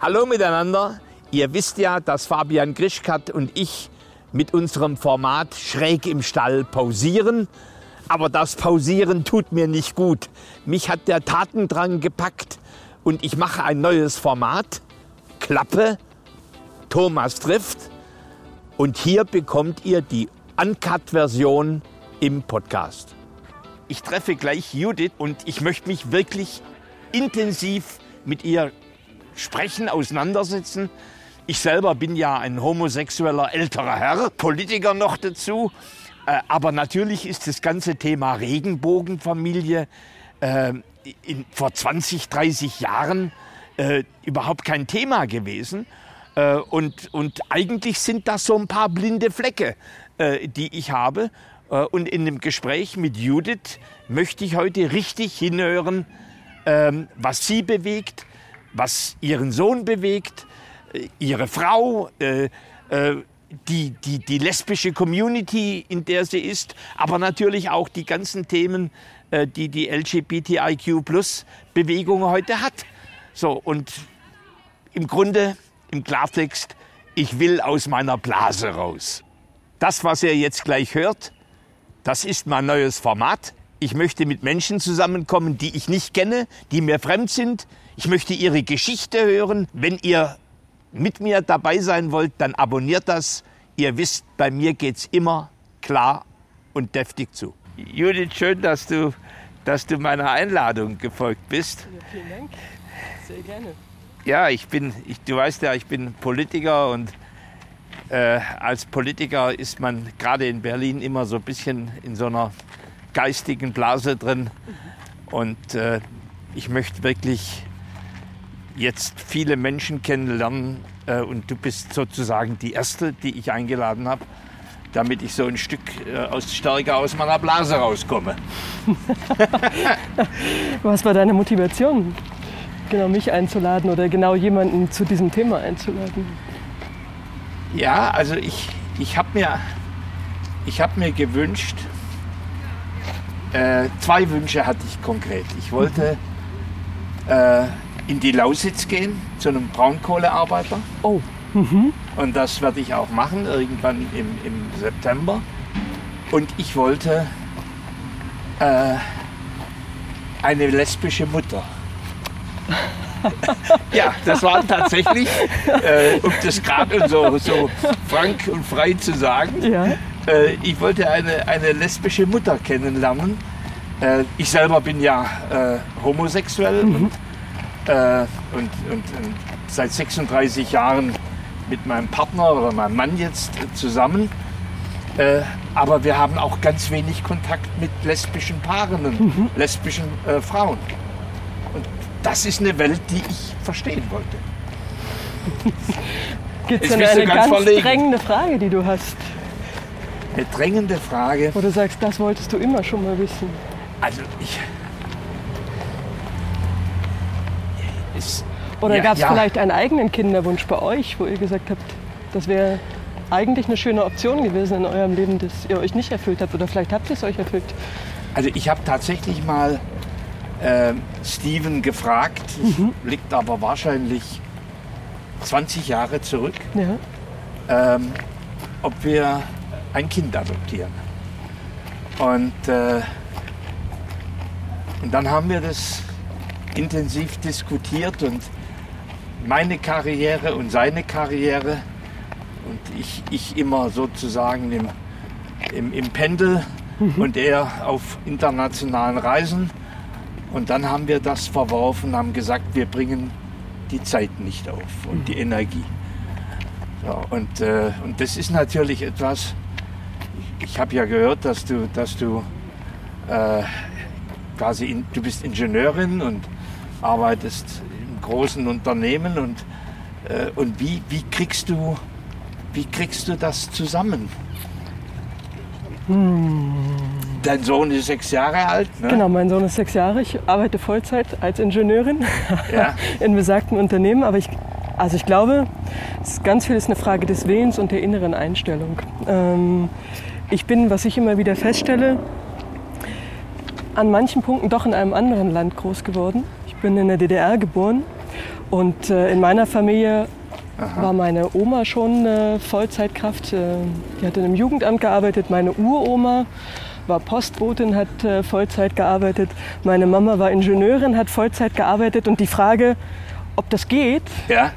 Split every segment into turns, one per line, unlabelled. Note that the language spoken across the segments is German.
Hallo miteinander. Ihr wisst ja, dass Fabian Grischkat und ich mit unserem Format schräg im Stall pausieren. Aber das Pausieren tut mir nicht gut. Mich hat der Tatendrang gepackt und ich mache ein neues Format. Klappe, Thomas trifft. Und hier bekommt ihr die Uncut-Version im Podcast. Ich treffe gleich Judith und ich möchte mich wirklich intensiv mit ihr sprechen, auseinandersetzen. Ich selber bin ja ein homosexueller älterer Herr, Politiker noch dazu. Äh, aber natürlich ist das ganze Thema Regenbogenfamilie äh, in, vor 20, 30 Jahren äh, überhaupt kein Thema gewesen. Äh, und, und eigentlich sind das so ein paar blinde Flecke, äh, die ich habe. Äh, und in dem Gespräch mit Judith möchte ich heute richtig hinhören, ähm, was sie bewegt, was ihren Sohn bewegt, äh, ihre Frau, äh, äh, die, die, die lesbische Community, in der sie ist, aber natürlich auch die ganzen Themen, äh, die die LGBTIQ-Plus-Bewegung heute hat. So, und im Grunde, im Klartext, ich will aus meiner Blase raus. Das, was ihr jetzt gleich hört, das ist mein neues Format. Ich möchte mit Menschen zusammenkommen, die ich nicht kenne, die mir fremd sind. Ich möchte ihre Geschichte hören. Wenn ihr mit mir dabei sein wollt, dann abonniert das. Ihr wisst, bei mir geht's immer klar und deftig zu. Judith, schön, dass du, dass du meiner Einladung gefolgt bist.
Ja, vielen Dank. Sehr gerne.
Ja, ich bin, ich, du weißt ja, ich bin Politiker und äh, als Politiker ist man gerade in Berlin immer so ein bisschen in so einer geistigen Blase drin. Und äh, ich möchte wirklich jetzt viele Menschen kennenlernen äh, und du bist sozusagen die erste, die ich eingeladen habe, damit ich so ein Stück äh, aus, stärker aus meiner Blase rauskomme.
Was war deine Motivation, genau mich einzuladen oder genau jemanden zu diesem Thema einzuladen?
Ja, also ich, ich habe mir, ich hab mir gewünscht, äh, zwei Wünsche hatte ich konkret. Ich wollte äh, in die Lausitz gehen zu einem Braunkohlearbeiter.
Oh,
Und das werde ich auch machen, irgendwann im, im September. Und ich wollte äh, eine lesbische Mutter. ja, das war tatsächlich, äh, um das gerade so, so frank und frei zu sagen,
ja.
Äh, ich wollte eine, eine lesbische Mutter kennenlernen. Äh, ich selber bin ja äh, homosexuell und, äh, und, und, und seit 36 Jahren mit meinem Partner oder meinem Mann jetzt zusammen. Äh, aber wir haben auch ganz wenig Kontakt mit lesbischen Paaren und lesbischen äh, Frauen. Und das ist eine Welt, die ich verstehen wollte.
Gibt es denn eine
ganz verlegen.
drängende Frage, die du hast?
Eine drängende Frage.
Wo du sagst, das wolltest du immer schon mal wissen.
Also ich. Es,
Oder
Ja,
gab es
ja.
vielleicht einen eigenen Kinderwunsch bei euch, wo ihr gesagt habt, das wäre eigentlich eine schöne Option gewesen in eurem Leben, das ihr euch nicht erfüllt habt? Oder vielleicht habt ihr es euch erfüllt?
Also ich habe tatsächlich mal äh, Steven gefragt, liegt aber wahrscheinlich 20 Jahre zurück,
Ja.
ähm, ob wir ein Kind adoptieren. Und, äh, und dann haben wir das intensiv diskutiert und meine Karriere und seine Karriere und ich, ich immer sozusagen im, im, im Pendel und er auf internationalen Reisen. Und dann haben wir das verworfen, haben gesagt, wir bringen die Zeit nicht auf und die Energie. So, und, äh, und das ist natürlich etwas, ich, habe ja gehört, dass du, dass du äh, quasi, in, du bist Ingenieurin und arbeitest in großen Unternehmen und, äh, und wie, wie, kriegst du, wie kriegst du das zusammen? Dein Sohn ist sechs Jahre alt, ne?
Genau, mein Sohn ist sechs Jahre. Ich arbeite Vollzeit als Ingenieurin
Ja.
in besagten Unternehmen. Aber ich, also ich glaube, ganz viel ist eine Frage des Willens und der inneren Einstellung. Ähm, ich bin, was ich immer wieder feststelle, an manchen Punkten doch in einem anderen Land groß geworden. Ich bin in der DDR geboren Und äh, in meiner Familie war meine Oma schon äh, Vollzeitkraft. Äh, die hat in einem Jugendamt gearbeitet. Meine Uroma war Postbotin, hat äh, Vollzeit gearbeitet. Meine Mama war Ingenieurin, hat Vollzeit gearbeitet. Und die Frage, ob das geht,
Ja.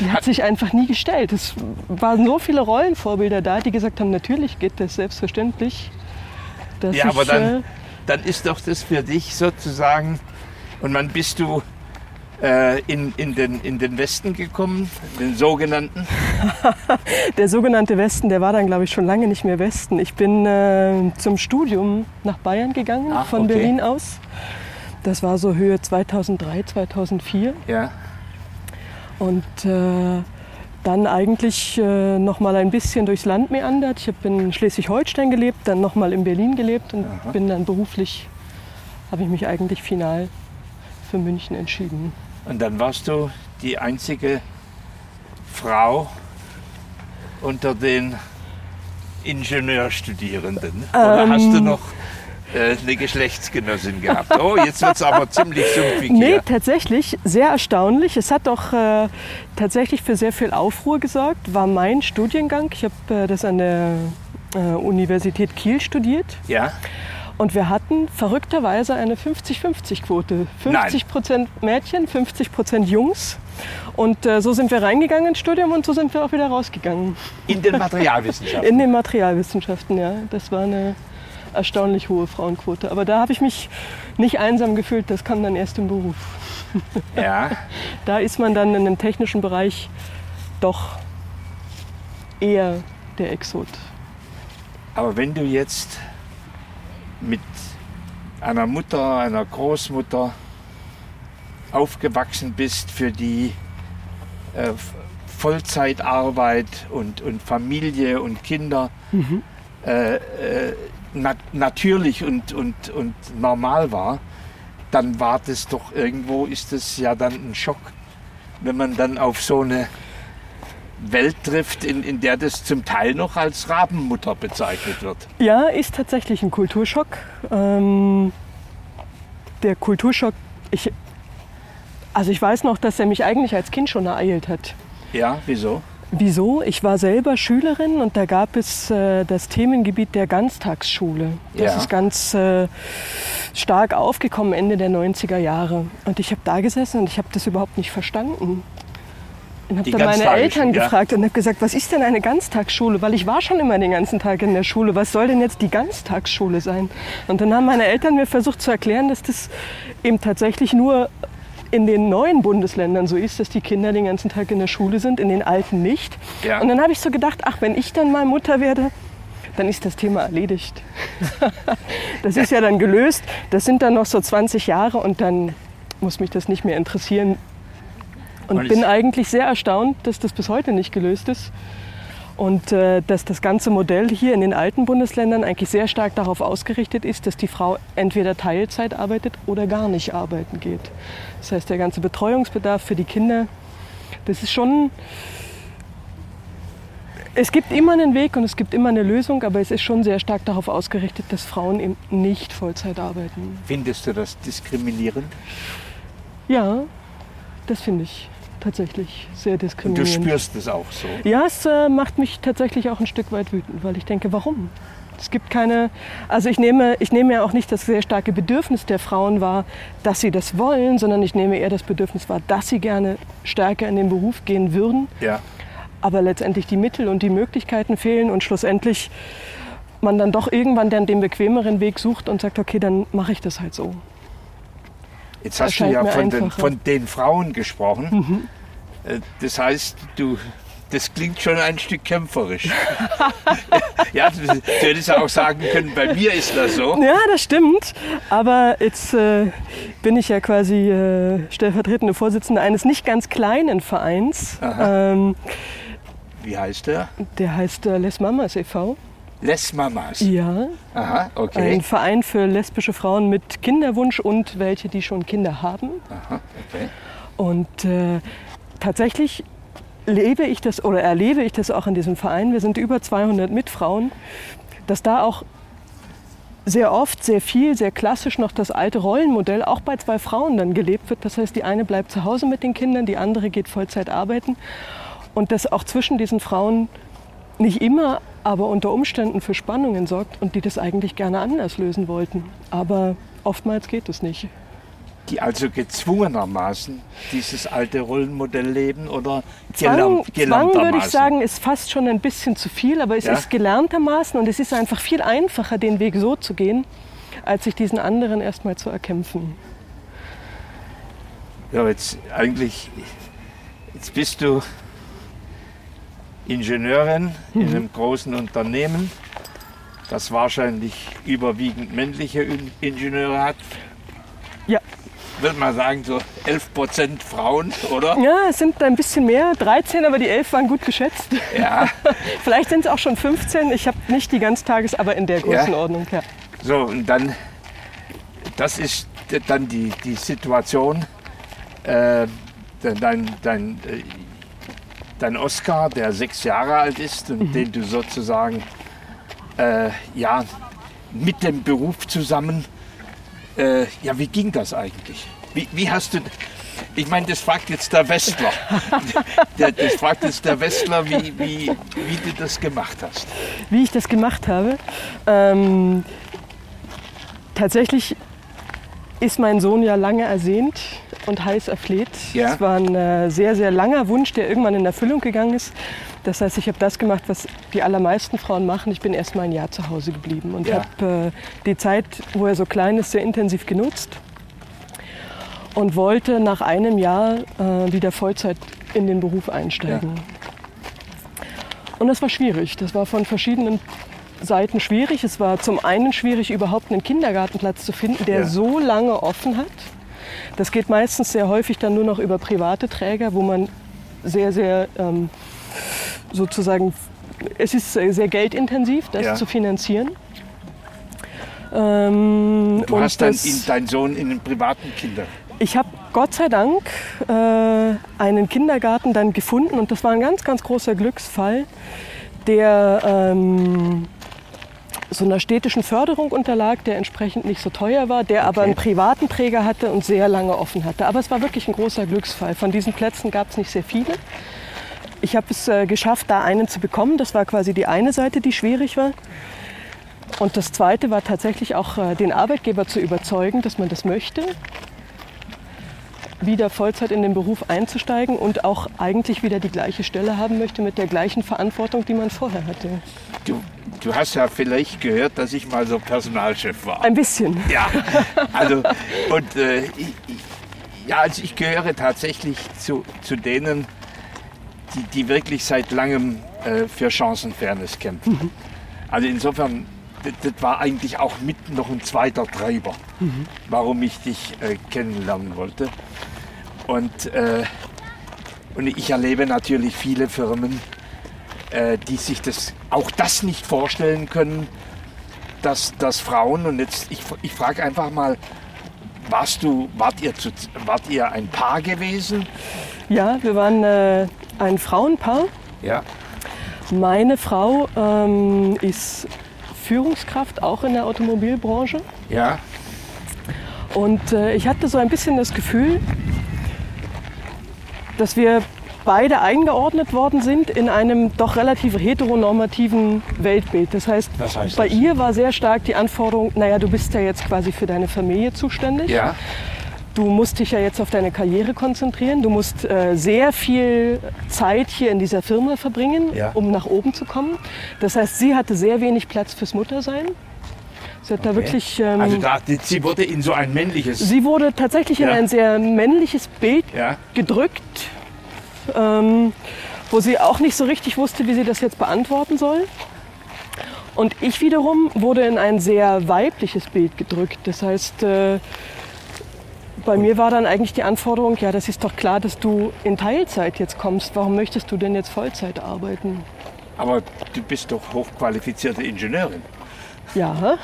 Die hat sich einfach nie gestellt. Es waren so viele Rollenvorbilder da, die gesagt haben, natürlich geht das selbstverständlich.
Ja,
ich,
aber dann,
äh,
dann ist doch das für dich sozusagen. Und wann bist du äh, in, in, den, in den Westen gekommen, den sogenannten?
Der sogenannte Westen, der war dann, glaube ich, schon lange nicht mehr Westen. Ich bin äh, zum Studium nach Bayern gegangen,
Ach,
von
okay.
Berlin aus. Das war so Höhe 2003, 2004.
Ja.
Und äh, dann eigentlich äh, noch mal ein bisschen durchs Land meandert. Ich habe in Schleswig-Holstein gelebt, dann noch mal in Berlin gelebt und bin dann beruflich, habe ich mich eigentlich final für München entschieden.
Und dann warst du die einzige Frau unter den Ingenieurstudierenden. Oder
Ähm.
hast du noch äh, eine Geschlechtsgenossin gehabt? Oh, jetzt wird es aber ziemlich sumpfig
Nee,
hier.
tatsächlich, sehr erstaunlich. Es hat doch äh, tatsächlich für sehr viel Aufruhr gesorgt. War mein Studiengang. Ich habe äh, das an der äh, Universität Kiel studiert.
Ja?
Und wir hatten verrückterweise eine 50-50-Quote. 50 Prozent Mädchen, 50 Prozent Jungs. Und äh, so sind wir reingegangen ins Studium und so sind wir auch wieder rausgegangen.
In den Materialwissenschaften.
In den Materialwissenschaften, ja. Das war eine erstaunlich hohe Frauenquote. Aber da habe ich mich nicht einsam gefühlt, das kam dann erst im Beruf.
ja.
Da ist man dann in dem technischen Bereich doch eher der Exot.
Aber wenn du jetzt mit einer Mutter, einer Großmutter aufgewachsen bist, für die äh, Vollzeitarbeit und, und Familie und Kinder äh, äh, nat natürlich und, und, und normal war, dann war das doch irgendwo, ist das ja dann ein Schock, wenn man dann auf so eine Welt trifft, in, in der das zum Teil noch als Rabenmutter bezeichnet wird.
Ja, ist tatsächlich ein Kulturschock. Ähm, der Kulturschock, ich, also ich weiß noch, dass er mich eigentlich als Kind schon ereilt hat.
Ja, wieso?
Wieso? Ich war selber Schülerin und da gab es äh, das Themengebiet der Ganztagsschule. Das
Ja.
ist ganz äh, stark aufgekommen Ende der 90er Jahre. Und ich habe da gesessen und ich habe das überhaupt nicht verstanden. Und habe dann meine Eltern
ja.
gefragt und habe gesagt, was ist denn eine Ganztagsschule? Weil ich war schon immer den ganzen Tag in der Schule. Was soll denn jetzt die Ganztagsschule sein? Und dann haben meine Eltern mir versucht zu erklären, dass das eben tatsächlich nur in den neuen Bundesländern so ist, dass die Kinder den ganzen Tag in der Schule sind, in den alten nicht.
Ja.
Und dann habe ich so gedacht, ach, wenn ich dann mal Mutter werde, dann ist das Thema erledigt. das ist ja dann gelöst. Das sind dann noch so 20 Jahre und dann muss mich das nicht mehr interessieren. Und,
Und
bin eigentlich sehr erstaunt, dass das bis heute nicht gelöst ist. Und äh, dass das ganze Modell hier in den alten Bundesländern eigentlich sehr stark darauf ausgerichtet ist, dass die Frau entweder Teilzeit arbeitet oder gar nicht arbeiten geht. Das heißt, der ganze Betreuungsbedarf für die Kinder, das ist schon. Es gibt immer einen Weg und es gibt immer eine Lösung, aber es ist schon sehr stark darauf ausgerichtet, dass Frauen eben nicht Vollzeit arbeiten.
Findest du das diskriminierend?
Ja, das finde ich tatsächlich sehr
Und du
diskriminierend.
spürst es auch so.
Ja, es äh, macht mich tatsächlich auch ein Stück weit wütend, weil ich denke, warum? Es gibt keine, also ich nehme, ich nehme ja auch nicht das sehr starke Bedürfnis der Frauen wahr, dass sie das wollen, sondern ich nehme eher das Bedürfnis wahr, dass sie gerne stärker in den Beruf gehen würden,
Ja.
aber letztendlich die Mittel und die Möglichkeiten fehlen und schlussendlich man dann doch irgendwann dann den bequemeren Weg sucht und sagt, okay, dann mache ich das halt so.
Jetzt hast du ja von den, von den Frauen gesprochen. Äh, Das heißt, du, das klingt schon ein Stück kämpferisch. ja, du, du hättest ja auch sagen können, bei mir ist das so.
Ja, das stimmt. Aber jetzt äh, bin ich ja quasi äh, stellvertretende Vorsitzende eines nicht ganz kleinen Vereins. Ähm,
Wie heißt der?
der heißt äh, Les Mamas e.V.
Les Mamas.
Ja,
Aha, okay.
ein Verein für lesbische Frauen mit Kinderwunsch und welche, die schon Kinder haben.
Aha, okay.
Und äh, tatsächlich lebe ich das oder erlebe ich das auch in diesem Verein. Wir sind über 200 Mitfrauen, dass da auch sehr oft, sehr viel, sehr klassisch noch das alte Rollenmodell auch bei zwei Frauen dann gelebt wird. Das heißt, die eine bleibt zu Hause mit den Kindern, die andere geht Vollzeit arbeiten. Und dass auch zwischen diesen Frauen nicht immer, aber unter Umständen für Spannungen sorgt und die das eigentlich gerne anders lösen wollten. Aber oftmals geht es nicht.
Die also gezwungenermaßen dieses alte Rollenmodell leben oder
Zwang, Zwang würde ich sagen, ist fast schon ein bisschen zu viel, aber es ja? ist gelerntermaßen und es ist einfach viel einfacher, den Weg so zu gehen, als sich diesen anderen erstmal zu erkämpfen.
Ja, jetzt eigentlich, jetzt bist du Ingenieurin mhm. in einem großen Unternehmen, das wahrscheinlich überwiegend männliche Ingenieure hat.
Ja.
Würde man sagen, so 11 Prozent Frauen, oder?
Ja, es sind ein bisschen mehr, 13, aber die 11 waren gut geschätzt.
Ja.
Vielleicht sind es auch schon 15. Ich habe nicht die Ganztages, aber in der Größenordnung. Ja.
So, und dann, das ist dann die, die Situation. Äh, dein, dein äh, dein Oscar, der sechs Jahre alt ist und mhm. den du sozusagen äh, ja, mit dem Beruf zusammen, äh, ja, wie ging das eigentlich? Wie, wie hast du, ich meine, das fragt jetzt der Westler. das fragt jetzt der Westler, wie, wie, wie du das gemacht hast.
Wie ich das gemacht habe? Ähm, tatsächlich ist mein Sohn ja lange ersehnt und heiß erfleht. Ja. Es war ein äh, sehr, sehr langer Wunsch, der irgendwann in Erfüllung gegangen ist. Das heißt, ich habe das gemacht, was die allermeisten Frauen machen. Ich bin erst mal ein Jahr zu Hause geblieben und ja. habe äh, die Zeit, wo er so klein ist, sehr intensiv genutzt und wollte nach einem Jahr äh, wieder Vollzeit in den Beruf einsteigen. Ja. Und das war schwierig. Das war von verschiedenen Seiten schwierig. Es war zum einen schwierig, überhaupt einen Kindergartenplatz zu finden, der ja. so lange offen hat. Das geht meistens sehr häufig dann nur noch über private Träger, wo man sehr, sehr ähm, sozusagen, es ist sehr geldintensiv, das ja. zu finanzieren.
Ähm, du hast deinen Sohn in einem privaten Kinder.
Ich habe Gott sei Dank äh, einen Kindergarten dann gefunden und das war ein ganz, ganz großer Glücksfall, der ähm, so einer städtischen Förderung unterlag, der entsprechend nicht so teuer war, der okay. aber einen privaten Träger hatte und sehr lange offen hatte. Aber es war wirklich ein großer Glücksfall. Von diesen Plätzen gab es nicht sehr viele. Ich habe es äh, geschafft, da einen zu bekommen. Das war quasi die eine Seite, die schwierig war. Und das zweite war tatsächlich auch äh, den Arbeitgeber zu überzeugen, dass man das möchte wieder Vollzeit in den Beruf einzusteigen und auch eigentlich wieder die gleiche Stelle haben möchte mit der gleichen Verantwortung, die man vorher hatte.
Du, du hast ja vielleicht gehört, dass ich mal so Personalchef war.
Ein bisschen.
Ja, also und äh, ich, ja, also ich gehöre tatsächlich zu, zu denen, die, die wirklich seit langem äh, für Chancenfairness kämpfen. Mhm. Also insofern das, das, war eigentlich auch mit noch ein zweiter Treiber, mhm. warum ich dich äh, kennenlernen wollte. Und, äh, und ich erlebe natürlich viele Firmen, äh, die sich das, auch das nicht vorstellen können, dass, dass Frauen, und jetzt, ich, ich frage einfach mal, warst du, wart ihr, zu, wart ihr ein Paar gewesen?
Ja, wir waren äh, ein Frauenpaar.
Ja.
Meine Frau ähm, ist Führungskraft, auch in der Automobilbranche.
Ja.
Und äh, ich hatte so ein bisschen das Gefühl, dass wir beide eingeordnet worden sind in einem doch relativ heteronormativen Weltbild. Das heißt, das heißt bei das. ihr war sehr stark die Anforderung, naja, du bist ja jetzt quasi für deine Familie zuständig.
Ja.
Du musst dich ja jetzt auf deine Karriere konzentrieren. Du musst äh, sehr viel Zeit hier in dieser Firma verbringen, ja. um nach oben zu kommen. Das heißt, sie hatte sehr wenig Platz fürs Muttersein. Sie hat okay. da wirklich.
Ähm, also da, sie wurde in so ein männliches.
Sie wurde tatsächlich ja. in ein sehr männliches Bild gedrückt, ähm, wo sie auch nicht so richtig wusste, wie sie das jetzt beantworten soll. Und ich wiederum wurde in ein sehr weibliches Bild gedrückt. Das heißt, äh, bei mir war dann eigentlich die Anforderung, ja, das ist doch klar, dass du in Teilzeit jetzt kommst. Warum möchtest du denn jetzt Vollzeit arbeiten?
Aber du bist doch hochqualifizierte Ingenieurin.
Ja.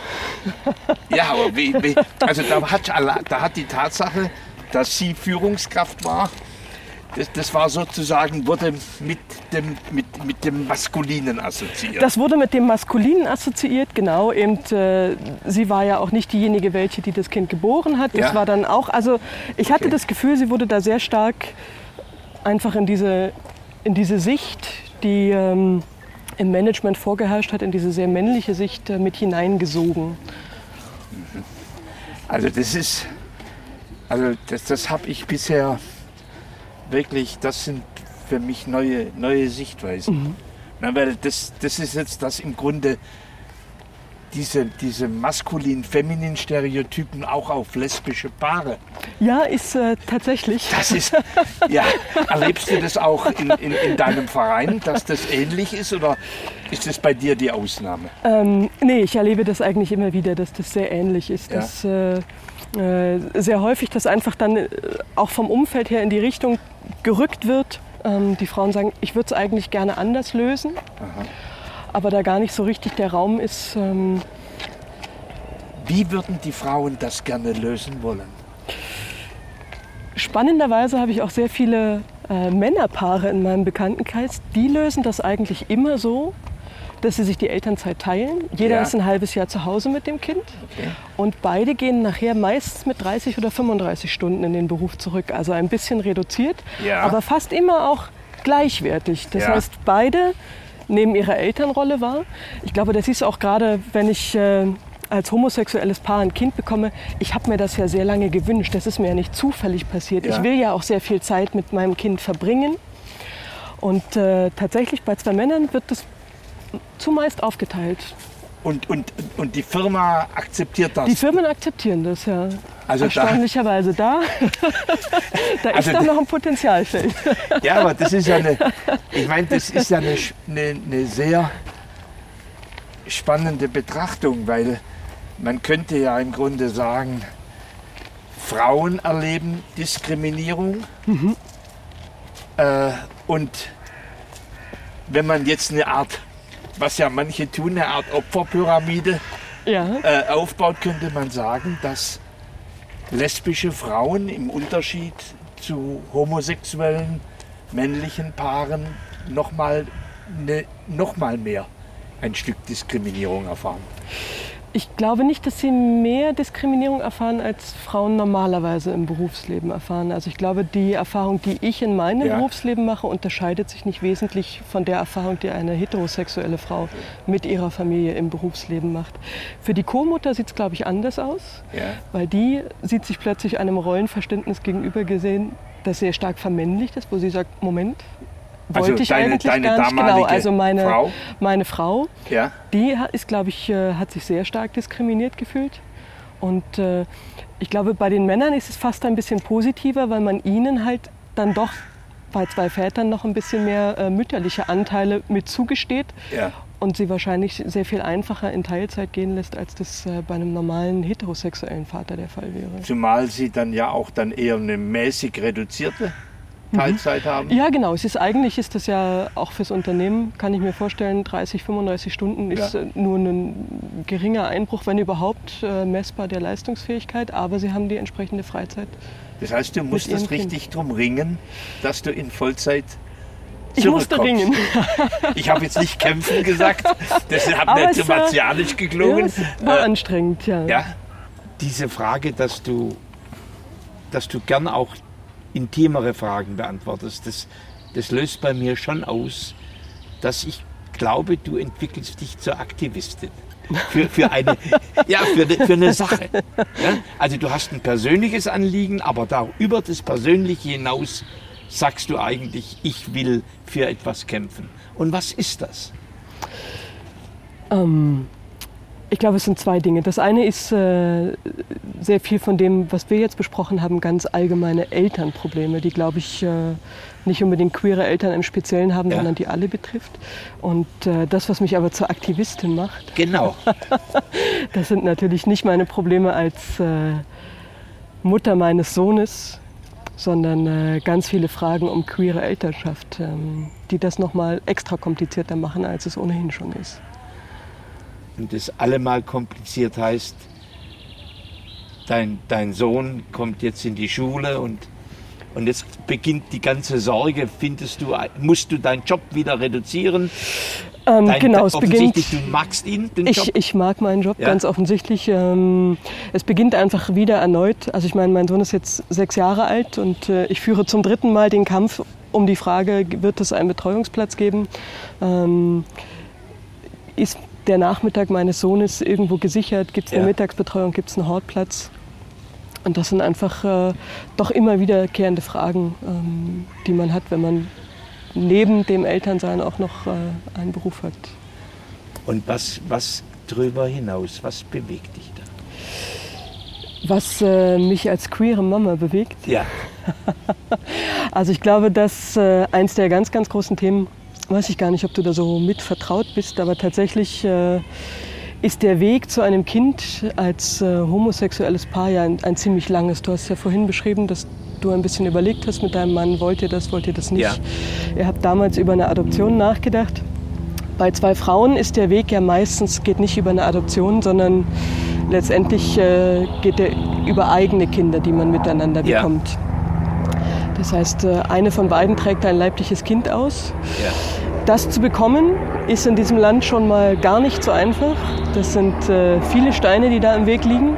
ja, aber wie, wie, also da hat, da hat die Tatsache, dass sie Führungskraft war, das, das, war sozusagen, wurde mit dem, mit, mit dem Maskulinen assoziiert.
Das wurde mit dem Maskulinen assoziiert, genau. Eben, äh, sie war ja auch nicht diejenige, welche, die das Kind geboren hat. Das ja. war dann auch, also ich hatte okay. das Gefühl, sie wurde da sehr stark einfach in diese, in diese Sicht, die ähm, im Management vorgeherrscht hat, in diese sehr männliche Sicht äh, mit hineingesogen.
Also das ist, also das, das habe ich bisher wirklich, das sind für mich neue, neue Sichtweisen. Mhm. Na, weil das, das ist jetzt das im Grunde diese, diese maskulin-feminin Stereotypen auch auf lesbische Paare.
Ja, ist äh, tatsächlich.
Das ist, ja, erlebst du das auch in, in, in, deinem Verein, dass das ähnlich ist oder ist das bei dir die Ausnahme?
Ähm, nee, ich erlebe das eigentlich immer wieder, dass das sehr ähnlich ist. Ja. Dass, äh, sehr häufig, dass einfach dann äh, auch vom Umfeld her in die Richtung gerückt wird. Ähm, die Frauen sagen, ich würde es eigentlich gerne anders lösen. Aha aber da gar nicht so richtig der Raum ist. Ähm
Wie würden die Frauen das gerne lösen wollen?
Spannenderweise habe ich auch sehr viele äh, Männerpaare in meinem Bekanntenkreis, die lösen das eigentlich immer so, dass sie sich die Elternzeit teilen. Jeder ja. ist ein halbes Jahr zu Hause mit dem Kind. Okay. Und beide gehen nachher meistens mit 30 oder 35 Stunden in den Beruf zurück. Also ein bisschen reduziert, ja. aber fast immer auch gleichwertig. Das ja. heißt, beide neben ihrer Elternrolle war. Ich glaube, das ist auch gerade, wenn ich äh, als homosexuelles Paar ein Kind bekomme, ich habe mir das ja sehr lange gewünscht. Das ist mir ja nicht zufällig passiert. Ja. Ich will ja auch sehr viel Zeit mit meinem Kind verbringen. Und äh, tatsächlich bei zwei Männern wird das zumeist aufgeteilt.
Und, und, und die Firma akzeptiert das?
Die Firmen akzeptieren das, ja. Also Erstaunlicherweise da, da also ist da noch ein Potenzialfeld.
Ja, aber das ist ja eine, ich meine, das ist ja eine, eine, eine sehr spannende Betrachtung, weil man könnte ja im Grunde sagen, Frauen erleben Diskriminierung mhm. äh, und wenn man jetzt eine Art was ja manche tun, eine Art Opferpyramide ja. äh, aufbaut, könnte man sagen, dass lesbische Frauen im Unterschied zu homosexuellen männlichen Paaren nochmal ne, noch mal mehr ein Stück Diskriminierung erfahren.
Ich glaube nicht, dass sie mehr Diskriminierung erfahren, als Frauen normalerweise im Berufsleben erfahren. Also ich glaube, die Erfahrung, die ich in meinem ja. Berufsleben mache, unterscheidet sich nicht wesentlich von der Erfahrung, die eine heterosexuelle Frau mit ihrer Familie im Berufsleben macht. Für die Co-Mutter sieht es, glaube ich, anders aus, ja. weil die sieht sich plötzlich einem Rollenverständnis gegenüber gesehen, das sehr stark vermännlicht ist, wo sie sagt, Moment, wollte also ich deine, eigentlich deine gar nicht. Genau, also meine Frau, meine Frau ja. die ist, glaube ich, äh, hat sich sehr stark diskriminiert gefühlt. Und äh, ich glaube, bei den Männern ist es fast ein bisschen positiver, weil man ihnen halt dann doch bei zwei Vätern noch ein bisschen mehr äh, mütterliche Anteile mit zugesteht. Ja. Und sie wahrscheinlich sehr viel einfacher in Teilzeit gehen lässt, als das äh, bei einem normalen heterosexuellen Vater der Fall wäre.
Zumal sie dann ja auch dann eher eine mäßig reduzierte Mhm. Teilzeit haben?
Ja, genau. Es ist, eigentlich ist das ja auch fürs Unternehmen, kann ich mir vorstellen, 30, 35 Stunden ist ja. nur ein geringer Einbruch, wenn überhaupt, äh, messbar der Leistungsfähigkeit. Aber sie haben die entsprechende Freizeit.
Das heißt, du musstest richtig drum ringen, dass du in Vollzeit
ich musste ringen.
ich habe jetzt nicht kämpfen gesagt, das hat mir zu martialisch geklungen.
Ja, war äh, anstrengend, ja.
ja. Diese Frage, dass du, dass du gern auch intimere Fragen beantwortest, das, das löst bei mir schon aus, dass ich glaube, du entwickelst dich zur Aktivistin. Für, für, eine, ja, für, für eine Sache. Ja? Also du hast ein persönliches Anliegen, aber da über das Persönliche hinaus sagst du eigentlich, ich will für etwas kämpfen. Und was ist das?
Ähm, ich glaube, es sind zwei Dinge. Das eine ist äh, sehr viel von dem, was wir jetzt besprochen haben, ganz allgemeine Elternprobleme, die, glaube ich, äh, nicht unbedingt queere Eltern im Speziellen haben, ja. sondern die alle betrifft. Und äh, das, was mich aber zur Aktivistin macht,
genau.
das sind natürlich nicht meine Probleme als äh, Mutter meines Sohnes, sondern äh, ganz viele Fragen um queere Elternschaft, ähm, die das nochmal extra komplizierter machen, als es ohnehin schon ist
und das allemal kompliziert heißt, dein, dein Sohn kommt jetzt in die Schule und Und jetzt beginnt die ganze Sorge. Findest du, musst du deinen Job wieder reduzieren?
Ähm, Dein, genau, es beginnt.
Du magst ihn, den
ich, Job? Ich mag meinen Job ja. ganz offensichtlich. Ähm, es beginnt einfach wieder erneut. Also ich meine, mein Sohn ist jetzt sechs Jahre alt und äh, ich führe zum dritten Mal den Kampf um die Frage, wird es einen Betreuungsplatz geben? Ähm, ist der Nachmittag meines Sohnes irgendwo gesichert? Gibt es eine ja. Mittagsbetreuung? Gibt es einen Hortplatz? Und das sind einfach äh, doch immer wiederkehrende Fragen, ähm, die man hat, wenn man neben dem Elternsein auch noch äh, einen Beruf hat.
Und was, was drüber hinaus, was bewegt dich da?
Was äh, mich als queere Mama bewegt?
Ja.
also ich glaube, dass äh, eins der ganz, ganz großen Themen, weiß ich gar nicht, ob du da so mit vertraut bist, aber tatsächlich äh, ist der Weg zu einem Kind als äh, homosexuelles Paar ja ein, ein, ziemlich langes. Du hast ja vorhin beschrieben, dass du ein bisschen überlegt hast mit deinem Mann, wollt ihr das, wollt ihr das nicht. Ja. Ihr habt damals über eine Adoption nachgedacht. Bei zwei Frauen ist der Weg ja meistens, geht nicht über eine Adoption, sondern letztendlich äh, geht er über eigene Kinder, die man miteinander ja. bekommt. Das heißt, äh, eine von beiden trägt ein leibliches Kind aus. Ja. Das zu bekommen ist in diesem Land schon mal gar nicht so einfach. Das sind äh, viele Steine, die da im Weg liegen.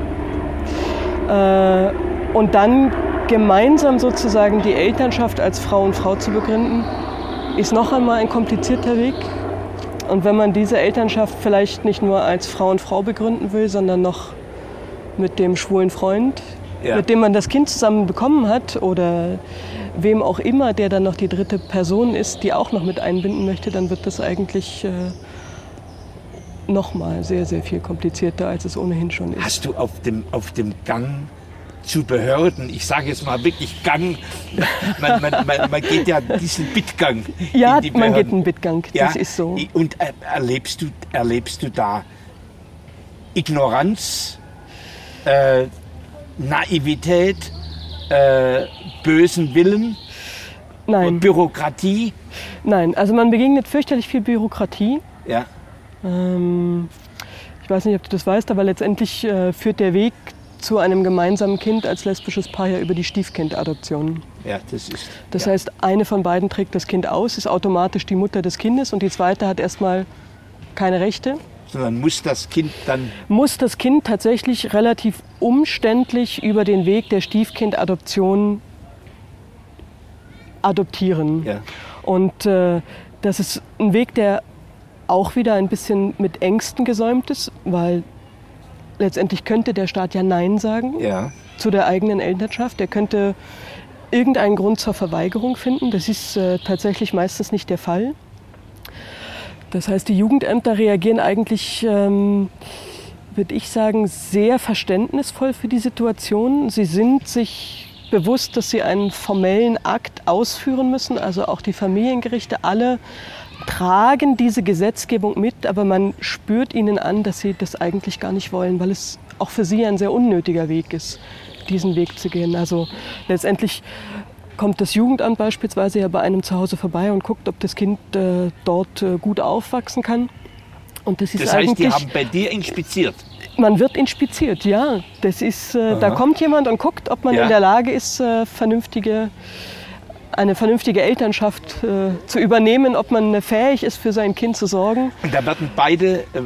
Äh, und dann gemeinsam sozusagen die Elternschaft als Frau und Frau zu begründen, ist noch einmal ein komplizierter Weg. Und wenn man diese Elternschaft vielleicht nicht nur als Frau und Frau begründen will, sondern noch mit dem schwulen Freund, ja. mit dem man das Kind zusammen bekommen hat oder wem auch immer, der dann noch die dritte Person ist, die auch noch mit einbinden möchte, dann wird das eigentlich äh, noch mal sehr, sehr viel komplizierter, als es ohnehin schon ist.
Hast du auf dem, auf dem Gang zu Behörden, ich sage jetzt mal wirklich Gang, man, man, man, man geht ja diesen Bittgang.
Ja, die man geht einen Bittgang, das ja, ist so.
Und erlebst du, erlebst du da Ignoranz, äh, Naivität, äh, bösen Willen?
Nein.
Bürokratie?
Nein, also man begegnet fürchterlich viel Bürokratie.
Ja.
Ähm, ich weiß nicht, ob du das weißt, aber letztendlich äh, führt der Weg zu einem gemeinsamen Kind als lesbisches Paar ja über die Stiefkindadoption.
Ja, das ist.
Das
ja.
heißt, eine von beiden trägt das Kind aus, ist automatisch die Mutter des Kindes und die zweite hat erstmal keine Rechte.
Sondern muss das Kind dann.
Muss das Kind tatsächlich relativ umständlich über den Weg der Stiefkindadoption adoptieren.
Ja.
Und äh, das ist ein Weg, der auch wieder ein bisschen mit Ängsten gesäumt ist, weil letztendlich könnte der Staat ja Nein sagen
ja.
zu der eigenen Elternschaft. Er könnte irgendeinen Grund zur Verweigerung finden. Das ist äh, tatsächlich meistens nicht der Fall. Das heißt, die Jugendämter reagieren eigentlich, ähm, würde ich sagen, sehr verständnisvoll für die Situation. Sie sind sich bewusst, dass sie einen formellen Akt ausführen müssen, also auch die Familiengerichte alle tragen diese Gesetzgebung mit, aber man spürt ihnen an, dass sie das eigentlich gar nicht wollen, weil es auch für sie ein sehr unnötiger Weg ist, diesen Weg zu gehen. Also letztendlich kommt das Jugendamt beispielsweise ja bei einem zu Hause vorbei und guckt, ob das Kind äh, dort äh, gut aufwachsen kann.
Und das ist das heißt, die haben bei dir inspiziert?
Man wird inspiziert, ja. Das ist, äh, da kommt jemand und guckt, ob man ja. in der Lage ist, äh, vernünftige eine vernünftige Elternschaft äh, zu übernehmen, ob man fähig ist, für sein Kind zu sorgen.
Und da werden beide, äh,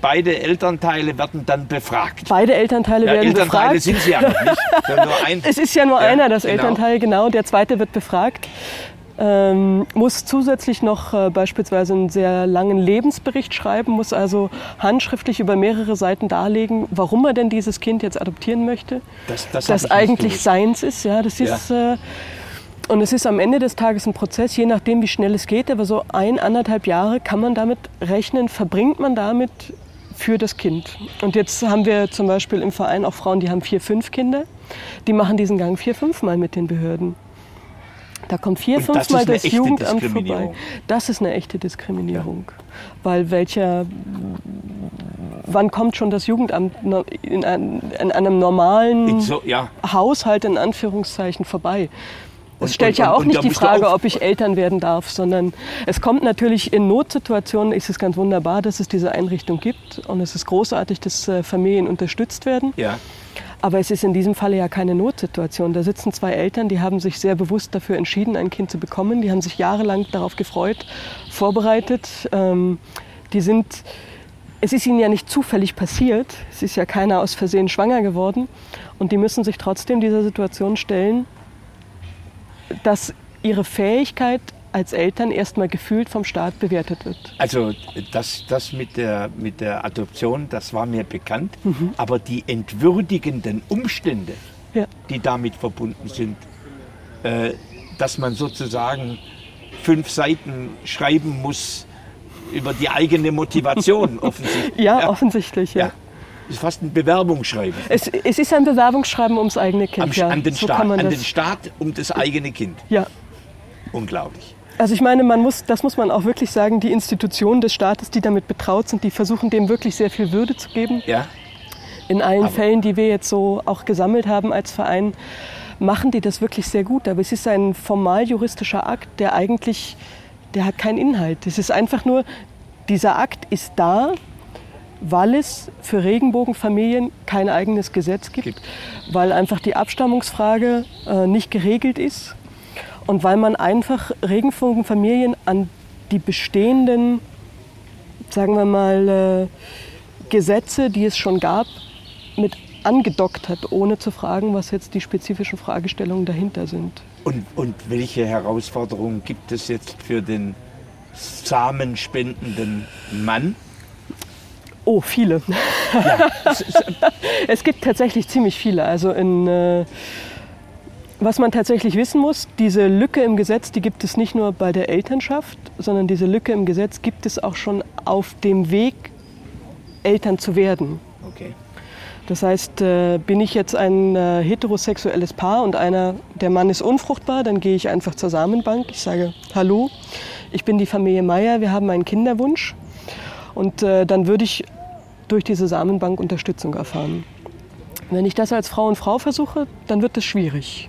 beide Elternteile werden dann befragt.
Beide Elternteile ja, werden
Elternteile
befragt.
sind sie ja noch nicht.
Ein, es ist ja nur ja, einer, das genau. Elternteil, genau. Der zweite wird befragt. Ähm, muss zusätzlich noch äh, beispielsweise einen sehr langen Lebensbericht schreiben, muss also handschriftlich über mehrere Seiten darlegen, warum er denn dieses Kind jetzt adoptieren möchte. Das, das, das eigentlich seins ist. Ja, das ist äh, und es ist am Ende des Tages ein Prozess, je nachdem, wie schnell es geht, aber so ein, anderthalb Jahre kann man damit rechnen, verbringt man damit für das Kind. Und jetzt haben wir zum Beispiel im Verein auch Frauen, die haben vier, fünf Kinder. Die machen diesen Gang vier, fünf Mal mit den Behörden. Da kommt vier, fünf Mal das Jugendamt vorbei. Das ist eine echte Diskriminierung. Ja. Weil welcher, wann kommt schon das Jugendamt in, einem normalen so, ja. Haushalt in Anführungszeichen vorbei? Es stellt ja auch nicht die Frage, ob ich Eltern werden darf, sondern es kommt natürlich in Notsituationen, ist es ganz wunderbar, dass es diese Einrichtung gibt und es ist großartig, dass äh, Familien unterstützt werden.
Ja.
Aber es ist in diesem Falle ja keine Notsituation. Da sitzen zwei Eltern, die haben sich sehr bewusst dafür entschieden, ein Kind zu bekommen. Die haben sich jahrelang darauf gefreut, vorbereitet. Ähm, die sind, es ist ihnen ja nicht zufällig passiert. Es ist ja keiner aus Versehen schwanger geworden. Und die müssen sich trotzdem dieser Situation stellen, dass ihre Fähigkeit als Eltern erstmal gefühlt vom Staat bewertet wird.
Also das, das mit, der, mit der Adoption, das war mir bekannt, mhm. aber die entwürdigenden Umstände, ja. die damit verbunden sind, äh, dass man sozusagen fünf Seiten schreiben muss über die eigene Motivation, offensichtlich.
ja, ja, offensichtlich, ja. ja.
Das ist fast ein Bewerbungsschreiben.
Es, es, ist ein Bewerbungsschreiben ums eigene Kind. Am,
ja. An, den, so Staat, an den Staat um das eigene Kind.
Ja.
Unglaublich.
Also ich meine, man muss, das muss man auch wirklich sagen, die Institutionen des Staates, die damit betraut sind, die versuchen dem wirklich sehr viel Würde zu geben.
Ja.
In allen Aber Fällen, die wir jetzt so auch gesammelt haben als Verein, machen die das wirklich sehr gut. Aber es ist ein formal juristischer Akt, der eigentlich, der hat keinen Inhalt. Es ist einfach nur, dieser Akt ist da, weil es für Regenbogenfamilien kein eigenes Gesetz gibt, gibt. weil einfach die Abstammungsfrage äh, nicht geregelt ist und weil man einfach Regenbogenfamilien an die bestehenden, sagen wir mal, äh, Gesetze, die es schon gab, mit angedockt hat, ohne zu fragen, was jetzt die spezifischen Fragestellungen dahinter sind.
Und, und welche Herausforderungen gibt es jetzt für den samenspendenden Mann?
Oh, viele. Ja. es gibt tatsächlich ziemlich viele. Also in äh, was man tatsächlich wissen muss, diese Lücke im Gesetz, die gibt es nicht nur bei der Elternschaft, sondern diese Lücke im Gesetz gibt es auch schon auf dem Weg, Eltern zu werden.
Okay.
Das heißt, äh, bin ich jetzt ein äh, heterosexuelles Paar und einer, der Mann ist unfruchtbar, dann gehe ich einfach zur Samenbank. Ich sage, hallo, ich bin die Familie Meier, wir haben einen Kinderwunsch. Und äh, dann würde ich durch diese Samenbank Unterstützung erfahren. Wenn ich das als Frau und Frau versuche, dann wird es schwierig.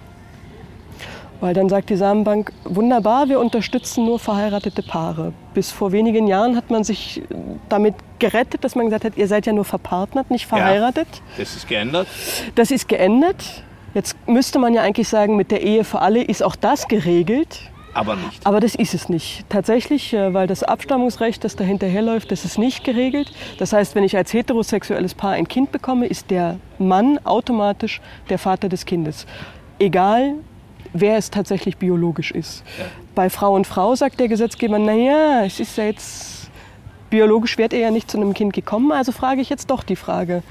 Weil dann sagt die Samenbank, wunderbar, wir unterstützen nur verheiratete Paare. Bis vor wenigen Jahren hat man sich damit gerettet, dass man gesagt hat, ihr seid ja nur verpartnert, nicht verheiratet. Ja,
das ist geändert.
Das ist geändert. Jetzt müsste man ja eigentlich sagen, mit der Ehe für alle ist auch das geregelt.
Aber nicht.
Aber das ist es nicht. Tatsächlich, äh, weil das Abstammungsrecht, das dahinterherläuft, das ist nicht geregelt. Das heißt, wenn ich als heterosexuelles Paar ein Kind bekomme, ist der Mann automatisch der Vater des Kindes. Egal, wer es tatsächlich biologisch ist. Ja. Bei Frau und Frau sagt der Gesetzgeber, naja, es ist ja jetzt, biologisch wird er ja nicht zu einem Kind gekommen, also frage ich jetzt doch die Frage,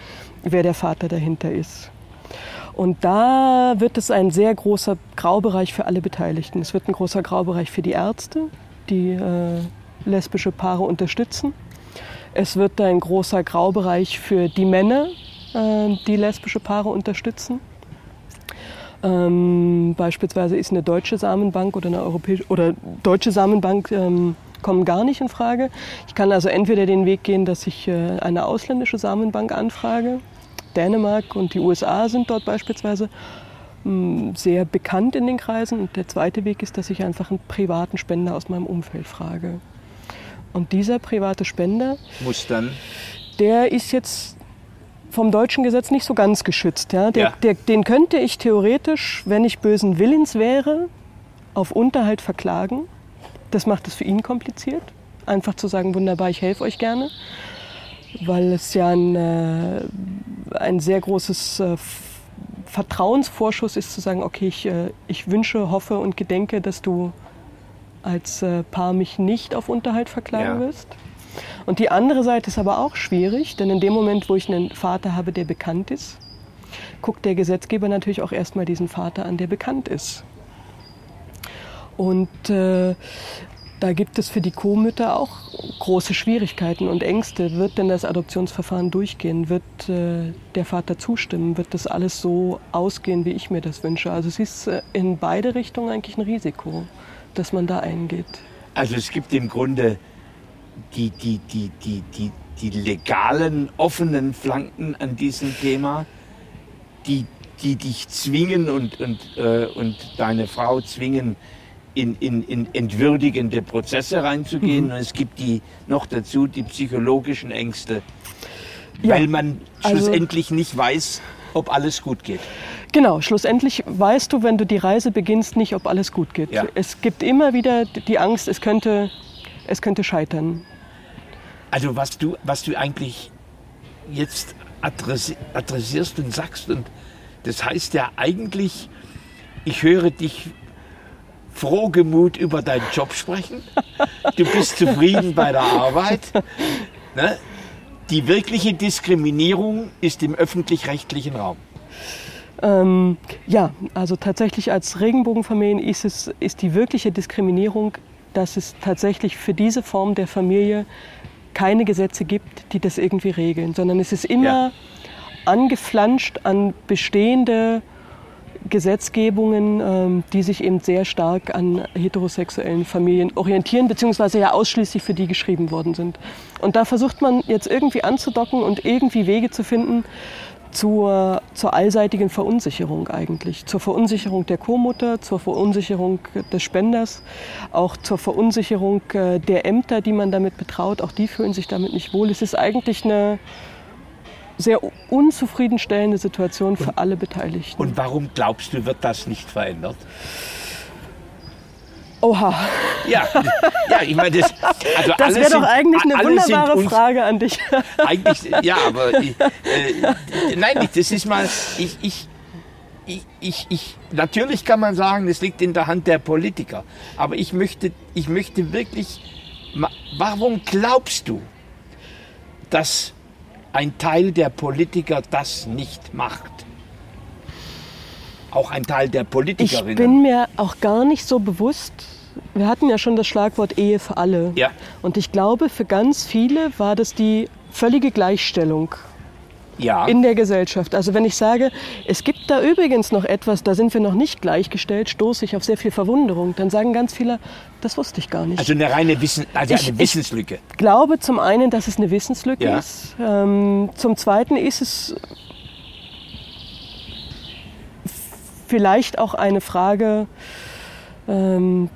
wer der Vater dahinter ist. Und da wird es ein sehr großer Graubereich für alle Beteiligten. Es wird ein großer Graubereich für die Ärzte, die äh, lesbische Paare unterstützen. Es wird ein großer Graubereich für die Männer, äh, die lesbische Paare unterstützen. Ähm, beispielsweise ist eine deutsche Samenbank oder eine europäische oder deutsche Samenbank ähm, kommen gar nicht in Frage. Ich kann also entweder den Weg gehen, dass ich äh, eine ausländische Samenbank anfrage. Dänemark und die USA sind dort beispielsweise mh, mm, sehr bekannt in den Kreisen. Und der zweite Weg ist, dass ich einfach einen privaten Spender aus meinem Umfeld frage. Und dieser private Spender
muss dann
der ist jetzt vom deutschen Gesetz nicht so ganz geschützt. Ja? Der, ja. Der, den könnte ich theoretisch, wenn ich bösen Willens wäre, auf Unterhalt verklagen. Das macht es für ihn kompliziert. Einfach zu sagen, wunderbar, ich helfe euch gerne. Weil es ja ein, äh, ein sehr großes äh, Vertrauensvorschuss ist, zu sagen, okay, ich, äh, ich wünsche, hoffe und gedenke, dass du als äh, Paar mich nicht auf Unterhalt verklagen ja. wirst. Und die andere Seite ist aber auch schwierig, denn in dem Moment, wo ich einen Vater habe, der bekannt ist, guckt der Gesetzgeber natürlich auch erstmal diesen Vater an, der bekannt ist. Und äh, da gibt es für die Co-Mütter auch große Schwierigkeiten und Ängste. Wird denn das Adoptionsverfahren durchgehen? Wird äh, der Vater zustimmen? Wird das alles so ausgehen, wie ich mir das wünsche? Also es ist äh, in beide Richtungen eigentlich ein Risiko, dass man da eingeht.
Also es gibt im Grunde die, die, die, die, die, die legalen, offenen Flanken an diesem Thema, die, die dich zwingen und, und, äh, und deine Frau zwingen, in, in, in entwürdigende Prozesse reinzugehen. Mhm. Und es gibt die noch dazu die psychologischen Ängste, ja. weil man also schlussendlich nicht weiß, ob alles gut geht.
Genau, schlussendlich weißt du, wenn du die Reise beginnst, nicht, ob alles gut geht.
Ja.
Es gibt immer wieder die Angst, es könnte, es könnte scheitern.
Also was du, was du eigentlich jetzt adressi adressierst und sagst, und das heißt ja eigentlich, ich höre dich frohgemut über deinen Job sprechen. Du bist zufrieden bei der Arbeit. Ne? Die wirkliche Diskriminierung ist im öffentlich-rechtlichen Raum.
Ähm, ja, also tatsächlich als Regenbogenfamilien ist, es, ist die wirkliche Diskriminierung, dass es tatsächlich für diese Form der Familie keine Gesetze gibt, die das irgendwie regeln, sondern es ist immer
Ja.
angeflanscht an bestehende Gesetzgebungen, ähm, die sich eben sehr stark an heterosexuellen Familien orientieren, beziehungsweise ja ausschließlich für die geschrieben worden sind. Und da versucht man jetzt irgendwie anzudocken und irgendwie Wege zu finden zur, zur allseitigen Verunsicherung eigentlich. Zur Verunsicherung der Co-Mutter, zur Verunsicherung des Spenders, auch zur Verunsicherung äh, der Ämter, die man damit betraut. Auch die fühlen sich damit nicht wohl. Es ist eigentlich eine sehr unzufriedenstellende Situation für alle Beteiligten.
Und warum glaubst du, wird das nicht verändert?
Oha,
Ja, ja ich meine, das, also
das wäre doch eigentlich eine wunderbare
uns-
Frage an dich.
Eigentlich, ja, aber ich, äh, nein, das ist mal, ich, ich, ich, ich, ich, natürlich kann man sagen, es liegt in der Hand der Politiker, aber ich möchte, ich möchte wirklich, warum glaubst du, dass ein Teil der Politiker das nicht macht? Auch ein Teil der
Ich
Politikerinnen.
bin mir auch gar nicht so bewusst. Wir hatten ja schon das Schlagwort Ehe für alle.
Ja.
Und ich glaube, für ganz viele war das die völlige Gleichstellung
ja,
in der Gesellschaft. Also wenn ich sage, es gibt da übrigens noch etwas, da sind wir noch nicht gleichgestellt, stoße ich auf sehr viel Verwunderung. Dann sagen ganz viele, das wusste ich gar nicht.
also eine reine Wissen, also
Ich-
eine Wissenslücke.
Ich glaube zum einen, dass es eine Wissenslücke
Ja.
ist. Ähm, zum zweiten ist es vielleicht auch eine Frage ähm,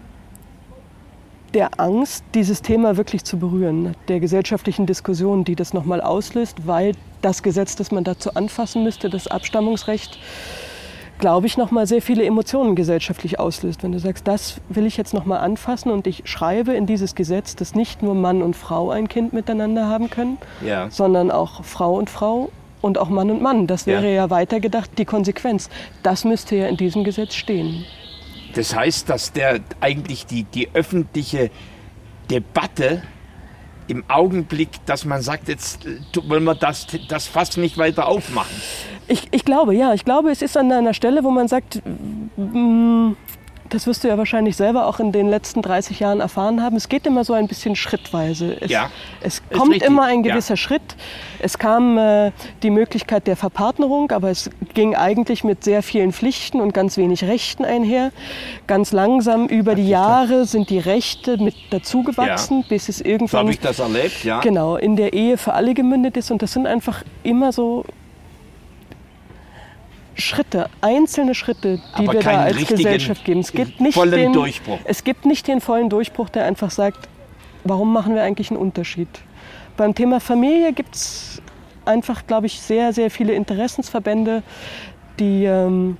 der Angst, dieses Thema wirklich zu berühren, der gesellschaftlichen Diskussion, die das nochmal auslöst, weil das Gesetz, das man dazu anfassen müsste, das Abstammungsrecht, glaube ich, nochmal sehr viele Emotionen gesellschaftlich auslöst. Wenn du sagst, das will ich jetzt nochmal anfassen und ich schreibe in dieses Gesetz, dass nicht nur Mann und Frau ein Kind miteinander haben können,
Ja.
sondern auch Frau und Frau und auch Mann und Mann. Das wäre
Ja.
ja, weitergedacht die Konsequenz. Das müsste ja in diesem Gesetz stehen.
Das heißt, dass der eigentlich die, die öffentliche Debatte im Augenblick, dass man sagt, jetzt wollen wir das, das Fass nicht weiter aufmachen.
Ich, ich glaube, ja. Ich glaube, es ist an einer Stelle, wo man sagt, mm, das wirst du ja wahrscheinlich selber auch in den letzten 30 Jahren erfahren haben. Es geht immer so ein bisschen schrittweise. Es,
Ja,
es kommt
richtig,
immer ein
ja.
gewisser Schritt. Es kam äh, die Möglichkeit der Verpartnerung, aber es ging eigentlich mit sehr vielen Pflichten und ganz wenig Rechten einher. Ganz langsam über die Jahre sind die Rechte mit dazugewachsen, bis es
So
irgendwann
habe ich das erlebt, ja.
genau in der Ehe für alle gemündet ist. Und das sind einfach immer so Schritte, einzelne Schritte, die
Aber
wir da als Gesellschaft geben. Es gibt nicht den,
Durchbruch.
Es gibt nicht den vollen Durchbruch, der einfach sagt, warum machen wir eigentlich einen Unterschied? Beim Thema Familie gibt es einfach, glaube ich, sehr, sehr viele Interessensverbände, die ähm,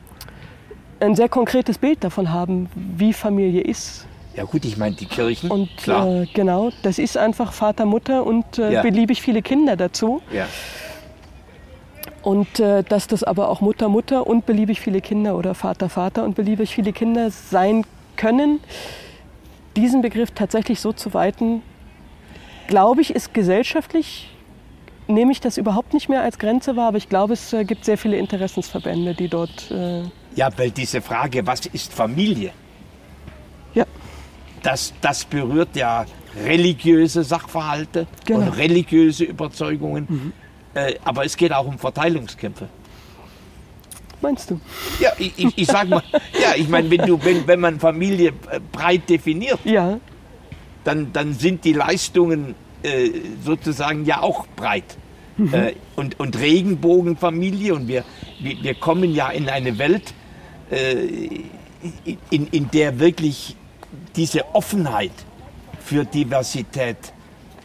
ein sehr konkretes Bild davon haben, wie Familie ist.
Ja gut, ich meine die Kirchen,
Und
klar.
äh, genau, das ist einfach Vater, Mutter und äh,
Ja.
beliebig viele Kinder dazu.
ja.
Und äh, dass das aber auch Mutter, Mutter und beliebig viele Kinder oder Vater, Vater und beliebig viele Kinder sein können, diesen Begriff tatsächlich so zu weiten, glaube ich, ist gesellschaftlich, nehme ich das überhaupt nicht mehr als Grenze wahr, aber ich glaube, es äh, gibt sehr viele Interessensverbände, die dort, äh,
ja, weil diese Frage, was ist Familie,
ja,
das, das berührt ja religiöse Sachverhalte
Genau.
und religiöse Überzeugungen. Äh, aber es geht auch um Verteilungskämpfe.
meinst du?
Ja, ich, ich, ich sag mal, ja, ich meine, wenn, du, wenn, wenn man Familie äh, breit definiert,
Ja,
dann, dann sind die Leistungen äh, sozusagen ja auch breit. Äh, und, und Regenbogenfamilie und wir, wir, wir kommen ja in eine Welt, äh, in, in der wirklich diese Offenheit für Diversität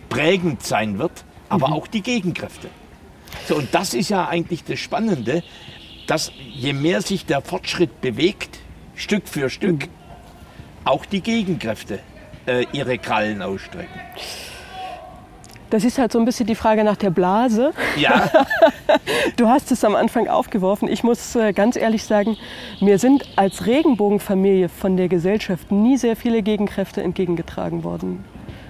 prägend sein wird, aber auch die Gegenkräfte. So, und das ist ja eigentlich das Spannende. dass je mehr sich der Fortschritt bewegt, Stück für Stück, mhm. auch die Gegenkräfte äh, ihre Krallen ausstrecken.
Das ist halt so ein bisschen die Frage nach der Blase.
Ja.
Du hast es am Anfang aufgeworfen. Ich muss äh, ganz ehrlich sagen, mir sind als Regenbogenfamilie von der Gesellschaft nie sehr viele Gegenkräfte entgegengetragen worden.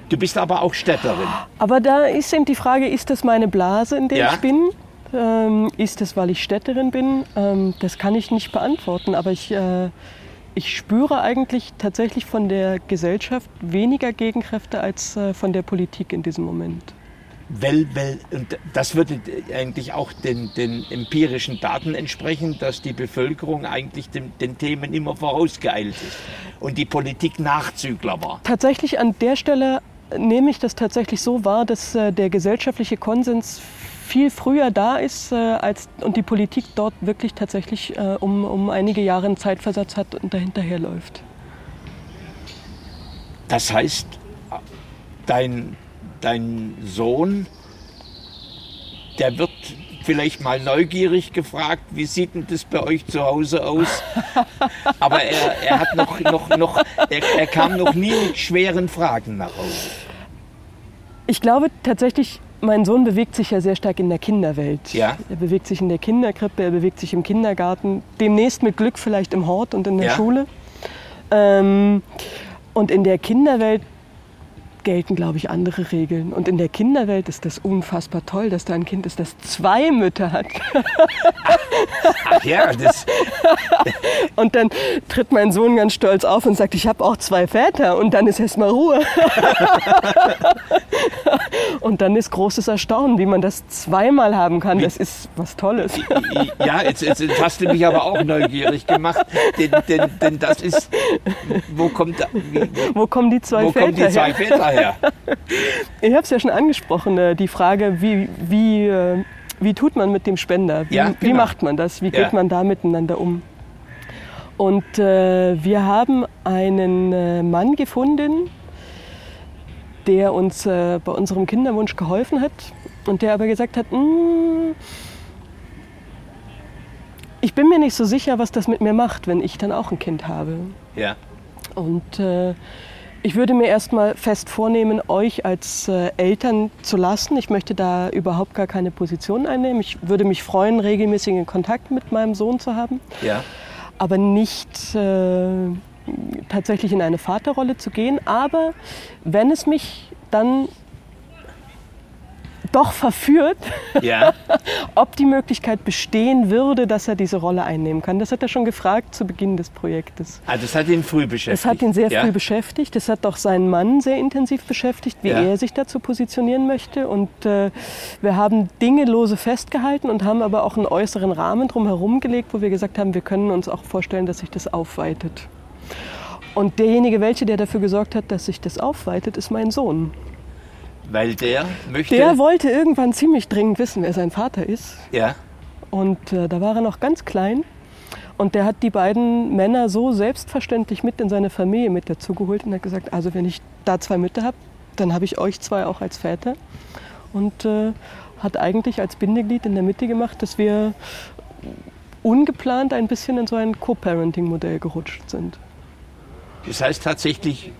Du bist aber auch Städterin.
Aber da ist eben die Frage, ist das meine Blase, in der ja. ich bin? Ähm, ist das, weil ich Städterin bin? Ähm, das kann ich nicht beantworten, aber ich, äh, ich spüre eigentlich tatsächlich von der Gesellschaft weniger Gegenkräfte als äh, von der Politik in diesem Moment.
Weil, weil, und das würde eigentlich auch den, den, empirischen Daten entsprechen, dass die Bevölkerung eigentlich den, den Themen immer vorausgeeilt ist und die Politik Nachzügler war.
Tatsächlich an der Stelle nehme ich das tatsächlich so wahr, dass äh, der gesellschaftliche Konsens viel früher da ist äh, als, und die Politik dort wirklich tatsächlich äh, um, um einige Jahre einen Zeitversatz hat und dahinterher läuft.
Das heißt, dein, dein Sohn, der wird vielleicht mal neugierig gefragt, wie sieht denn das bei euch zu Hause aus? Aber er, er hat noch, noch, noch er, er kam noch nie mit schweren Fragen nach Hause.
Ich glaube tatsächlich, mein Sohn bewegt sich ja sehr stark in der Kinderwelt.
Ja.
Er bewegt sich in der Kinderkrippe, er bewegt sich im Kindergarten, demnächst mit Glück vielleicht im Hort und in der ja. Schule. Ähm, und in der Kinderwelt gelten, glaube ich, andere Regeln. Und in der Kinderwelt ist das unfassbar toll, dass da ein Kind ist, das zwei Mütter hat.
Ach ja, das.
Und dann tritt mein Sohn ganz stolz auf und sagt, ich habe auch zwei Väter. Und dann ist erstmal Ruhe. Und dann ist großes Erstaunen, wie man das zweimal haben kann. Das ist was Tolles.
Ja, jetzt, jetzt hast du mich aber auch neugierig gemacht. Denn, denn, denn das ist, wo kommt,
wie, wo kommen die zwei
wo
Väter
kommen die zwei Väter her? her?
Ich habe es ja schon angesprochen, äh, die Frage, wie, wie, äh, wie tut man mit dem Spender? Wie,
ja, genau.
wie macht man das? Wie geht ja. man da miteinander um? Und äh, wir haben einen äh, Mann gefunden, der uns äh, bei unserem Kinderwunsch geholfen hat und der aber gesagt hat, hm, ich bin mir nicht so sicher, was das mit mir macht, wenn ich dann auch ein Kind habe.
Ja.
Und äh, ich würde mir erstmal fest vornehmen, euch als äh, Eltern zu lassen. Ich möchte da überhaupt gar keine Position einnehmen. Ich würde mich freuen, regelmäßigen Kontakt mit meinem Sohn zu haben.
Ja.
Aber nicht äh, tatsächlich in eine Vaterrolle zu gehen. Aber wenn es mich dann doch verführt,
ja.
ob die Möglichkeit bestehen würde, dass er diese Rolle einnehmen kann. Das hat er schon gefragt zu Beginn des Projektes.
Also das hat ihn früh beschäftigt.
Das hat ihn sehr ja. früh beschäftigt. Das hat auch seinen Mann sehr intensiv beschäftigt, wie ja. er sich dazu positionieren möchte. Und äh, wir haben Dinge lose festgehalten und haben aber auch einen äußeren Rahmen drumherum gelegt, wo wir gesagt haben, wir können uns auch vorstellen, dass sich das aufweitet. Und derjenige, welche, der dafür gesorgt hat, dass sich das aufweitet, ist mein Sohn.
Weil der möchte.
Der wollte irgendwann ziemlich dringend wissen, wer sein Vater ist.
Ja.
Und äh, da war er noch ganz klein. Und der hat die beiden Männer so selbstverständlich mit in seine Familie mit dazugeholt und hat gesagt, also wenn ich da zwei Mütter habe, dann habe ich euch zwei auch als Väter. Und äh, hat eigentlich als Bindeglied in der Mitte gemacht, dass wir ungeplant ein bisschen in so ein Co-Parenting-Modell gerutscht sind.
Das heißt tatsächlich,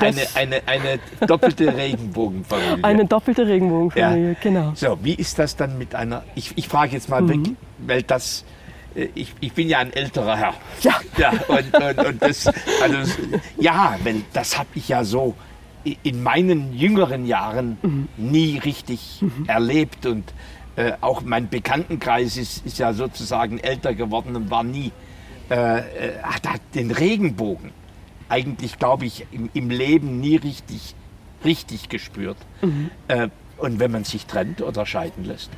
eine, eine, eine doppelte Regenbogenfamilie.
Eine doppelte Regenbogenfamilie,
ja.
genau.
So, wie ist das dann mit einer, ich, ich frage jetzt mal mhm. weg, weil das, äh, ich, ich bin ja ein älterer Herr.
Ja.
ja und, und, und das, also, ja, weil das habe ich ja so in meinen jüngeren Jahren mhm. nie richtig mhm. erlebt und äh, auch mein Bekanntenkreis ist, ist ja sozusagen älter geworden und war nie, äh, äh hat den Regenbogen eigentlich, glaube ich, im, im, Leben nie richtig, richtig gespürt. Mhm. Äh, und wenn man sich trennt oder scheiden lässt?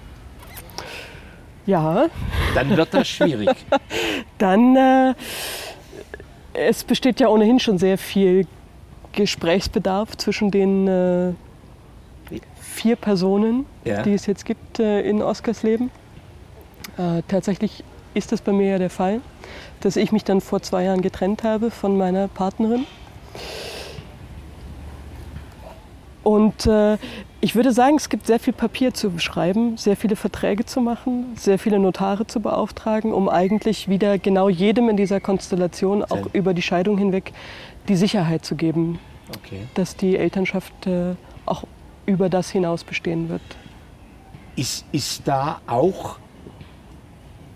Ja.
Dann wird das schwierig.
Dann, äh, es besteht ja ohnehin schon sehr viel Gesprächsbedarf zwischen den äh, vier Personen, ja. die es jetzt gibt äh, in Oskars Leben. Äh, tatsächlich ist das bei mir ja der Fall dass ich mich dann vor zwei Jahren getrennt habe von meiner Partnerin. Und äh, Ich würde sagen, es gibt sehr viel Papier zu beschreiben, sehr viele Verträge zu machen, sehr viele Notare zu beauftragen, um eigentlich wieder genau jedem in dieser Konstellation auch über die Scheidung hinweg die Sicherheit zu geben, okay. dass die Elternschaft äh, auch über das hinaus bestehen wird.
Ist, ist da auch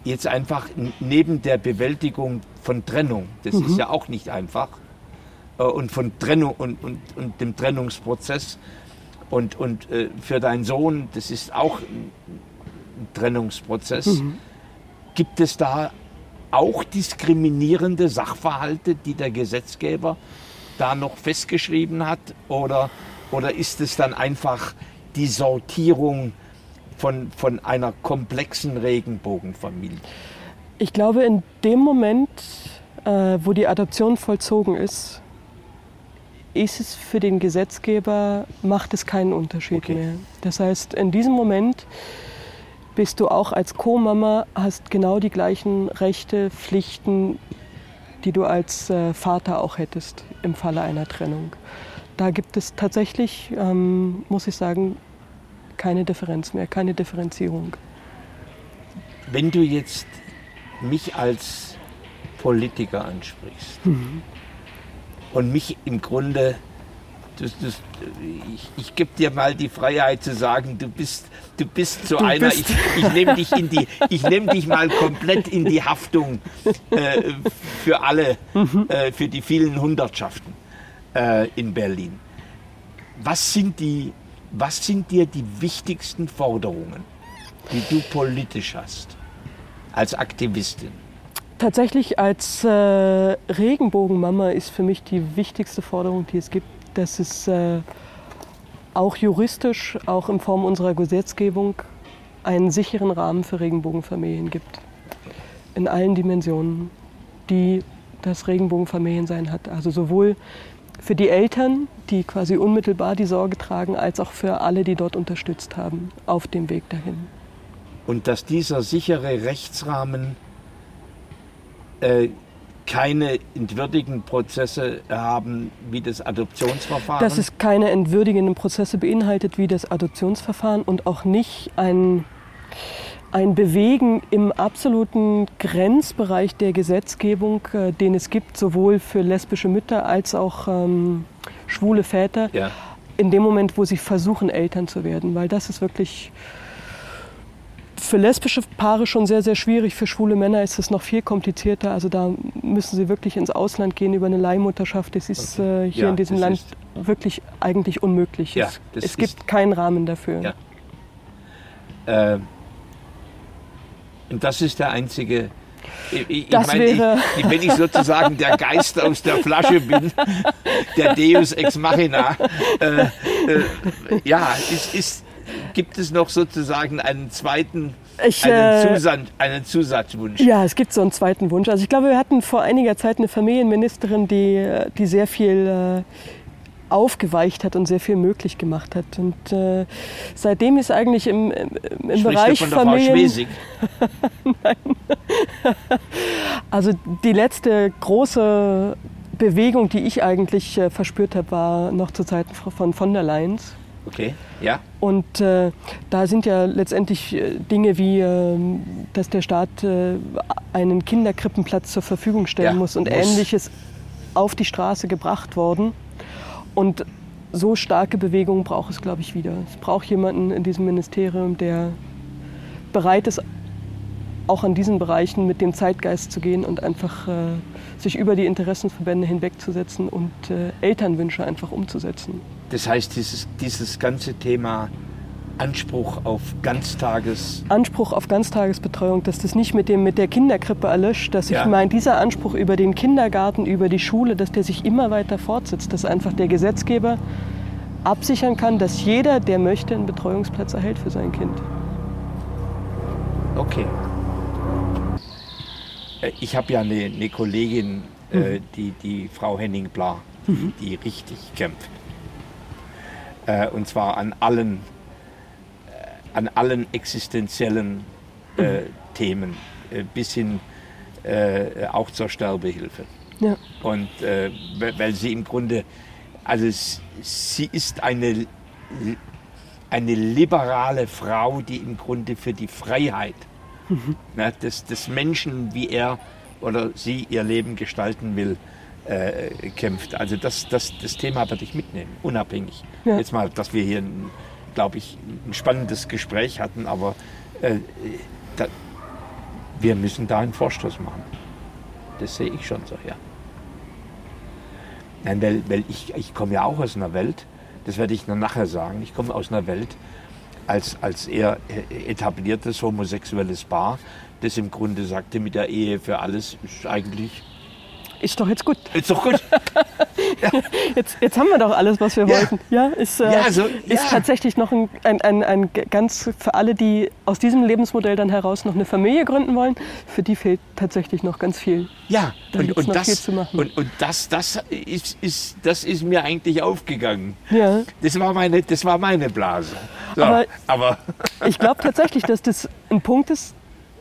jetzt einfach neben der Bewältigung von Trennung, das mhm. ist ja auch nicht einfach, äh, und von Trennung und, und, und dem Trennungsprozess, und, und äh, für deinen Sohn, das ist auch ein, Trennungsprozess. Mhm. Gibt es da auch diskriminierende Sachverhalte, die der Gesetzgeber da noch festgeschrieben hat? Oder, oder ist es dann einfach die Sortierung von, von einer komplexen Regenbogenfamilie?
Ich glaube, in dem Moment, äh, wo die Adoption vollzogen ist, ist es für den Gesetzgeber, macht es keinen Unterschied okay. mehr. Das heißt, in diesem Moment bist du auch als Co-Mama, hast genau die gleichen Rechte, Pflichten, die du als äh, Vater auch hättest im Falle einer Trennung. Da gibt es tatsächlich, ähm, muss ich sagen, keine Differenz mehr, keine Differenzierung.
Wenn du jetzt mich als Politiker ansprichst, mhm und mich im Grunde, das, das, ich, ich gebe dir mal die Freiheit zu sagen, du bist, du bist so du einer, bist ich, ich nehme dich, nehm dich mal komplett in die Haftung äh, für alle, mhm. äh, für die vielen Hundertschaften äh, in Berlin. Was sind, die, was sind dir die wichtigsten Forderungen, die du politisch hast, als Aktivistin?
Tatsächlich als äh, Regenbogenmama ist für mich die wichtigste Forderung, die es gibt, dass es äh, auch juristisch, auch in Form unserer Gesetzgebung, einen sicheren Rahmen für Regenbogenfamilien gibt. In allen Dimensionen, die das Regenbogenfamiliensein hat. Also sowohl für die Eltern, die quasi unmittelbar die Sorge tragen, als auch für alle, die dort unterstützt haben auf dem Weg dahin.
Und dass dieser sichere Rechtsrahmen äh, keine entwürdigenden Prozesse haben wie das Adoptionsverfahren?
Dass es keine entwürdigenden Prozesse beinhaltet wie das Adoptionsverfahren und auch nicht ein, ein Bewegen im absoluten Grenzbereich der Gesetzgebung, äh, den es gibt, sowohl für lesbische Mütter als auch ähm, schwule Väter, ja. in dem Moment, wo sie versuchen, Eltern zu werden. Weil das ist wirklich für lesbische Paare schon sehr, sehr schwierig. Für schwule Männer ist es noch viel komplizierter. Also da müssen sie wirklich ins Ausland gehen über eine Leihmutterschaft. Das ist okay. äh, hier ja, in diesem Land wirklich eigentlich unmöglich. Ja, es, es gibt keinen Rahmen dafür.
Ja. Äh, und das ist der einzige. Ich, ich,
das mein, wäre
ich, wenn ich sozusagen der Geist aus der Flasche bin, der Deus ex machina, äh, äh, ja, ist, ist, gibt es noch sozusagen einen zweiten ich, einen, äh, Zusatz, einen, Zusatzwunsch?
Ja, es gibt so einen zweiten Wunsch. Also ich glaube, wir hatten vor einiger Zeit eine Familienministerin, die, die sehr viel äh, aufgeweicht hat und sehr viel möglich gemacht hat. Und äh, seitdem ist eigentlich im, im, im Bereich
von
der Familien...
Frau
Nein. also die letzte große Bewegung, die ich eigentlich äh, verspürt habe, war noch zu Zeiten von von der Leyen.
Okay, ja.
Und äh, da sind ja letztendlich äh, Dinge wie, äh, dass der Staat äh, einen Kinderkrippenplatz zur Verfügung stellen ja, muss und muss. ähnliches auf die Straße gebracht worden. Und so starke Bewegungen braucht es, glaube ich, wieder. Es braucht jemanden in diesem Ministerium, der bereit ist, auch an diesen Bereichen mit dem Zeitgeist zu gehen und einfach äh, sich über die Interessenverbände hinwegzusetzen und äh, Elternwünsche einfach umzusetzen.
Das heißt, dieses, dieses ganze Thema Anspruch auf Ganztages...
Anspruch auf Ganztagesbetreuung, dass das nicht mit, dem, mit der Kinderkrippe erlöscht, dass ja. ich meine, dieser Anspruch über den Kindergarten, über die Schule, dass der sich immer weiter fortsetzt, dass einfach der Gesetzgeber absichern kann, dass jeder, der möchte, einen Betreuungsplatz erhält für sein Kind.
Okay. Äh, ich habe ja eine, eine Kollegin, äh, mhm. die, die Frau Henning-Bla, die, mhm. die richtig kämpft. Äh, und zwar an allen, an allen existenziellen äh. Themen, äh, bis hin äh, auch zur Sterbehilfe. Ja. Und äh, weil sie im Grunde, also sie ist eine eine liberale Frau, die im Grunde für die Freiheit mhm. ne, des, des Menschen, wie er oder sie ihr Leben gestalten will, äh, kämpft. Also das, das, das Thema werde ich mitnehmen, unabhängig. Ja. Jetzt mal, dass wir hier, glaube ich, ein spannendes Gespräch hatten, aber äh, da, wir müssen da einen Vorstoß machen. Das sehe ich schon so, ja. Nein, weil, weil ich, ich komme ja auch aus einer Welt, das werde ich noch nachher sagen, ich komme aus einer Welt als, als eher etabliertes homosexuelles Paar, das im Grunde sagte, mit der Ehe für alles ist eigentlich
ist doch jetzt gut.
Ist doch gut.
ja. jetzt, jetzt haben wir doch alles, was wir ja. wollten. Ja, ist, äh, ja, also, ist tatsächlich noch ein, ein, ein, ein, ganz für alle, die aus diesem Lebensmodell dann heraus noch eine Familie gründen wollen, für die fehlt tatsächlich noch ganz viel.
Ja, da und, und, das, und, und das, das, ist, ist, das ist mir eigentlich aufgegangen. Ja. Das, war meine, das war meine Blase. So,
aber, aber ich glaube tatsächlich, dass das ein Punkt ist,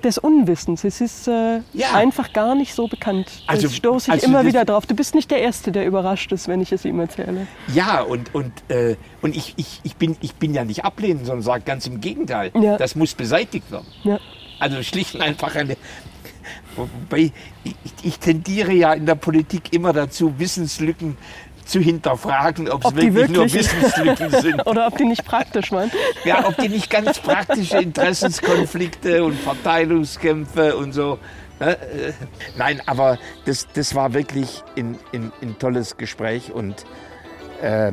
des Unwissens. Es ist äh, ja. einfach gar nicht so bekannt. Also, das stoße ich also immer wieder drauf. Du bist nicht der Erste, der überrascht ist, wenn ich es ihm erzähle.
Ja, und, und, äh, und ich, ich, ich, bin, ich bin ja nicht ablehnend, sondern sage ganz im Gegenteil. Ja. Das muss beseitigt werden. Ja. Also schlicht und einfach eine. Wobei ich, ich tendiere ja in der Politik immer dazu, Wissenslücken zu hinterfragen, ob es wirklich, wirklich, nur Wissenslücken sind.
Oder ob die nicht praktisch waren.
Ja, ob die nicht ganz praktische Interessenskonflikte und Verteilungskämpfe und so. Ne? Äh, nein, aber das, das war wirklich ein, ein, ein tolles Gespräch und äh,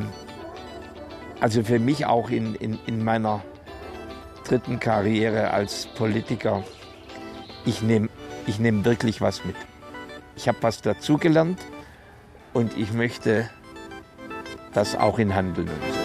also für mich auch in, in, in meiner dritten Karriere als Politiker, ich nehme ich nehm wirklich was mit. Ich habe was dazugelernt und ich möchte das auch in Handeln umsetzen.